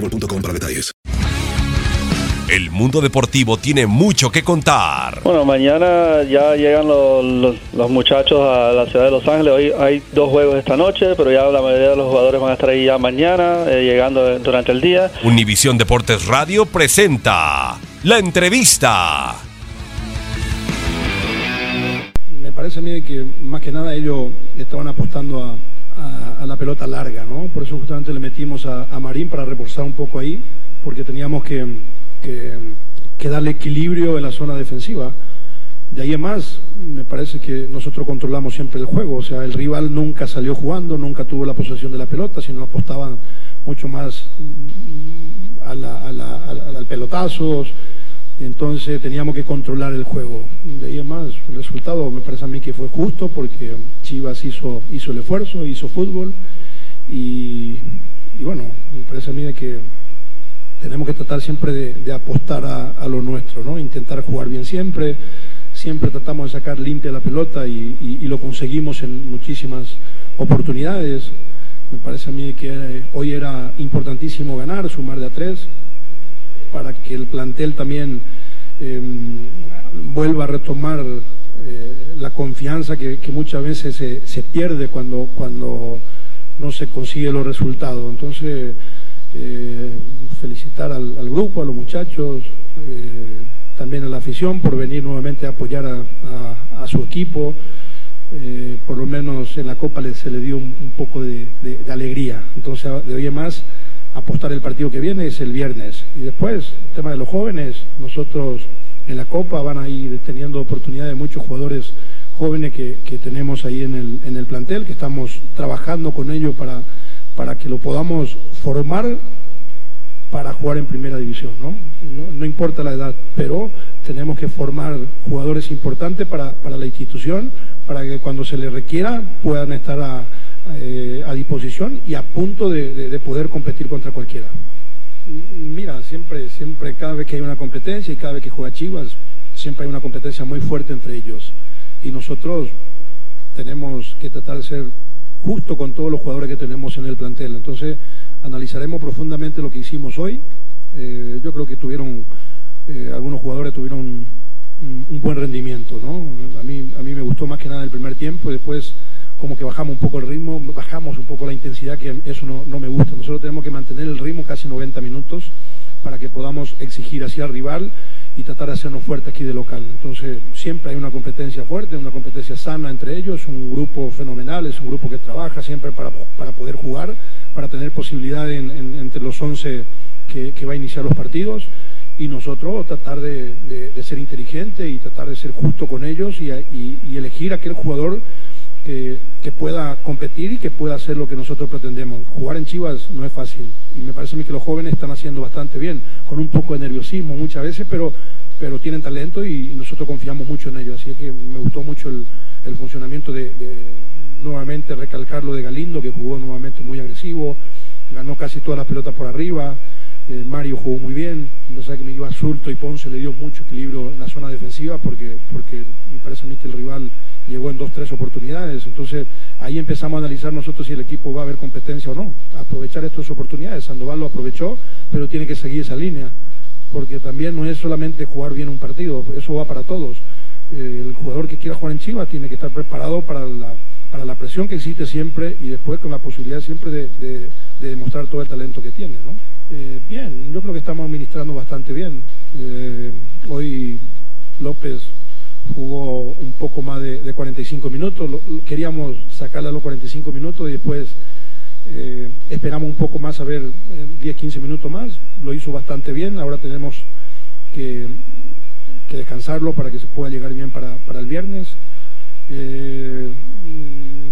boostmobile.com para detalles. El mundo deportivo tiene mucho que contar. Bueno, mañana ya llegan los, los- los muchachos a la ciudad de Los Ángeles. Hoy hay dos juegos esta noche, pero ya la mayoría de los jugadores van a estar ahí ya mañana, eh, llegando durante el día. Univisión Deportes Radio presenta la entrevista. Me parece a mí que más que nada ellos estaban apostando a, a- la pelota larga, ¿no? Por eso justamente le metimos a, a Marín para reforzar un poco ahí, porque teníamos que, que- que darle equilibrio en la zona defensiva. De ahí en más, me parece que nosotros controlamos siempre el juego, o sea, el rival nunca salió jugando, nunca tuvo la posesión de la pelota, sino apostaban mucho más a la- a la- pelotazos, entonces teníamos que controlar el juego. De ahí en más, el resultado me parece a mí que fue justo porque Chivas hizo, hizo el esfuerzo, hizo fútbol y, bueno, me parece a mí que tenemos que tratar siempre de, apostar a, a lo nuestro, ¿no? Intentar jugar bien siempre, siempre tratamos de sacar limpia la pelota y, y- y lo conseguimos en muchísimas oportunidades. Me parece a mí que eh, hoy era importantísimo ganar, sumar de a tres, para que el plantel también eh, vuelva a retomar eh, la confianza que, muchas veces se, pierde cuando, cuando no se consigue los resultados. Entonces, eh, felicitar al, grupo, a los muchachos, eh, también a la afición por venir nuevamente a apoyar a, su equipo. Por lo menos en la Copa se le dio un, poco de, alegría. Entonces, de hoy más, apostar el partido que viene es el viernes. Y después, el tema de los jóvenes, nosotros en la Copa van a ir teniendo oportunidad de muchos jugadores jóvenes que, que tenemos ahí en el, en el plantel, que estamos trabajando con ellos para, para que lo podamos formar para jugar en primera división, ¿no? No, no importa la edad, pero tenemos que formar jugadores importantes para, para la institución, para que cuando se les requiera puedan estar a, eh, a disposición y a punto de, de- de poder competir contra cualquiera. M- Mira, siempre, siempre, cada vez que hay una competencia y cada vez que juega Chivas, siempre hay una competencia muy fuerte entre ellos. Y nosotros tenemos que tratar de ser justo con todos los jugadores que tenemos en el plantel. Entonces, analizaremos profundamente lo que hicimos hoy. Eh, yo creo que tuvieron, eh, algunos jugadores tuvieron un, un buen rendimiento, ¿no? A mí, a mí me gustó más que nada el primer tiempo y después como que bajamos un poco el ritmo, bajamos un poco la intensidad, que eso no, no me gusta. Nosotros tenemos que mantener el ritmo casi 90 minutos para que podamos exigir hacia el rival y tratar de hacernos fuerte aquí de local. Entonces, siempre hay una competencia fuerte, una competencia sana entre ellos, un grupo fenomenal, es un grupo que trabaja siempre para, para poder jugar, para tener posibilidad en- en- entre los 11 que, que va a iniciar los partidos y nosotros tratar de, de- de ser inteligente y tratar de ser justo con ellos y, y- y elegir aquel jugador que, pueda competir y que pueda hacer lo que nosotros pretendemos. Jugar en Chivas no es fácil y me parece a mí que los jóvenes están haciendo bastante bien, con un poco de nerviosismo muchas veces, pero, pero tienen talento y, nosotros confiamos mucho en ellos. Así que me gustó mucho el, funcionamiento de, de, nuevamente recalcar lo de Galindo, que jugó nuevamente muy agresivo, ganó casi todas las pelotas por arriba. Eh, Mario jugó muy bien, pensaba que me iba Sulto y Ponce le dio mucho equilibrio en la zona defensiva porque, porque me parece a mí que el rival llegó en dos, tres oportunidades. Entonces ahí empezamos a analizar nosotros si el equipo va a haber competencia o no. Aprovechar estas oportunidades. Sandoval lo aprovechó, pero tiene que seguir esa línea. Porque también no es solamente jugar bien un partido, eso va para todos. Eh, el jugador que quiera jugar en Chivas tiene que estar preparado para la, para la presión que existe siempre y después con la posibilidad siempre de, de, de demostrar todo el talento que tiene. ¿no? Eh, bien, yo creo que estamos administrando bastante bien. Eh, hoy López poco más de, de 45 minutos, queríamos sacarle a los 45 minutos y después eh, esperamos un poco más a ver 10-15 eh, minutos más, lo hizo bastante bien, ahora tenemos que, descansarlo para que se pueda llegar bien para, el viernes. Eh,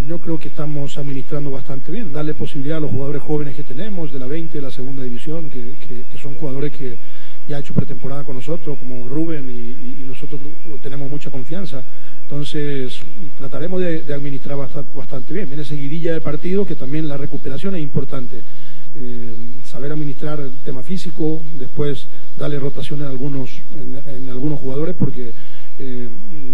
yo creo que estamos administrando bastante bien, darle posibilidad a los jugadores jóvenes que tenemos, de la 20, de la segunda división, que, son jugadores que ya ha hecho pretemporada con nosotros, como Rubén, y nosotros tenemos mucha confianza. Entonces, trataremos de, administrar bastante, bastante, bien. Viene seguidilla de partido, que también la recuperación es importante. Eh, saber administrar el tema físico, después darle rotación en algunos, en, algunos jugadores, porque eh,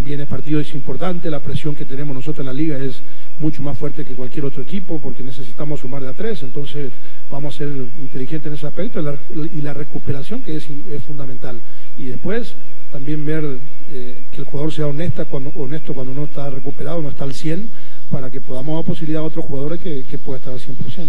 viene partido es importante, la presión que tenemos nosotros en la liga es mucho más fuerte que cualquier otro equipo porque necesitamos sumar de a tres, entonces vamos a ser inteligentes en ese aspecto y la, recuperación que es, fundamental. Y después también ver eh, que el jugador sea honesta cuando, honesto cuando no está recuperado, no está al 100, para que podamos dar posibilidad a otros jugadores que, que pueda estar al 100%.